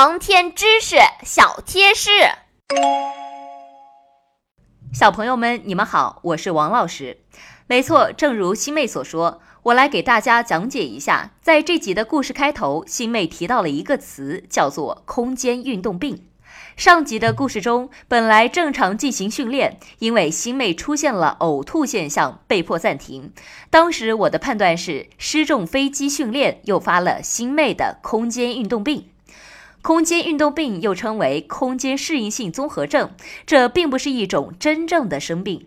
航天知识小贴士，小朋友们，你们好，我是王老师。没错，正如新妹所说，我来给大家讲解一下，在这集的故事开头，新妹提到了一个词，叫做空间运动病。上集的故事中，本来正常进行训练，因为新妹出现了呕吐现象，被迫暂停。当时我的判断是，失重飞机训练诱发了新妹的空间运动病。空间运动病又称为空间适应性综合症，这并不是一种真正的生病。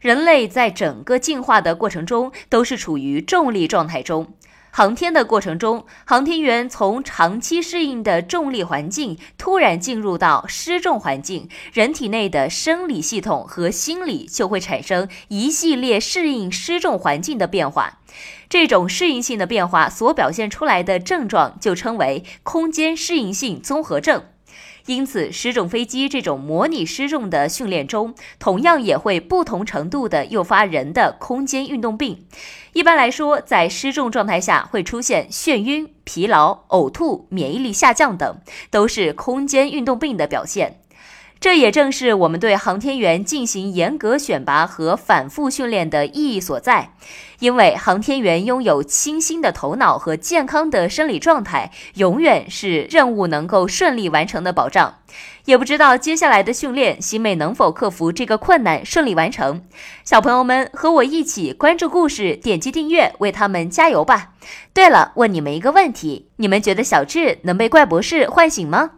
人类在整个进化的过程中都是处于重力状态中。航天的过程中，航天员从长期适应的重力环境突然进入到失重环境，人体内的生理系统和心理就会产生一系列适应失重环境的变化。这种适应性的变化所表现出来的症状就称为空间适应性综合症。因此，失重飞机这种模拟失重的训练中，同样也会不同程度的诱发人的空间运动病。一般来说，在失重状态下会出现眩晕、疲劳、呕吐、免疫力下降等，都是空间运动病的表现。这也正是我们对航天员进行严格选拔和反复训练的意义所在，因为航天员拥有清新的头脑和健康的生理状态，永远是任务能够顺利完成的保障。也不知道接下来的训练，新妹能否克服这个困难，顺利完成？小朋友们和我一起关注故事，点击订阅，为他们加油吧！对了，问你们一个问题：你们觉得小智能被怪博士唤醒吗？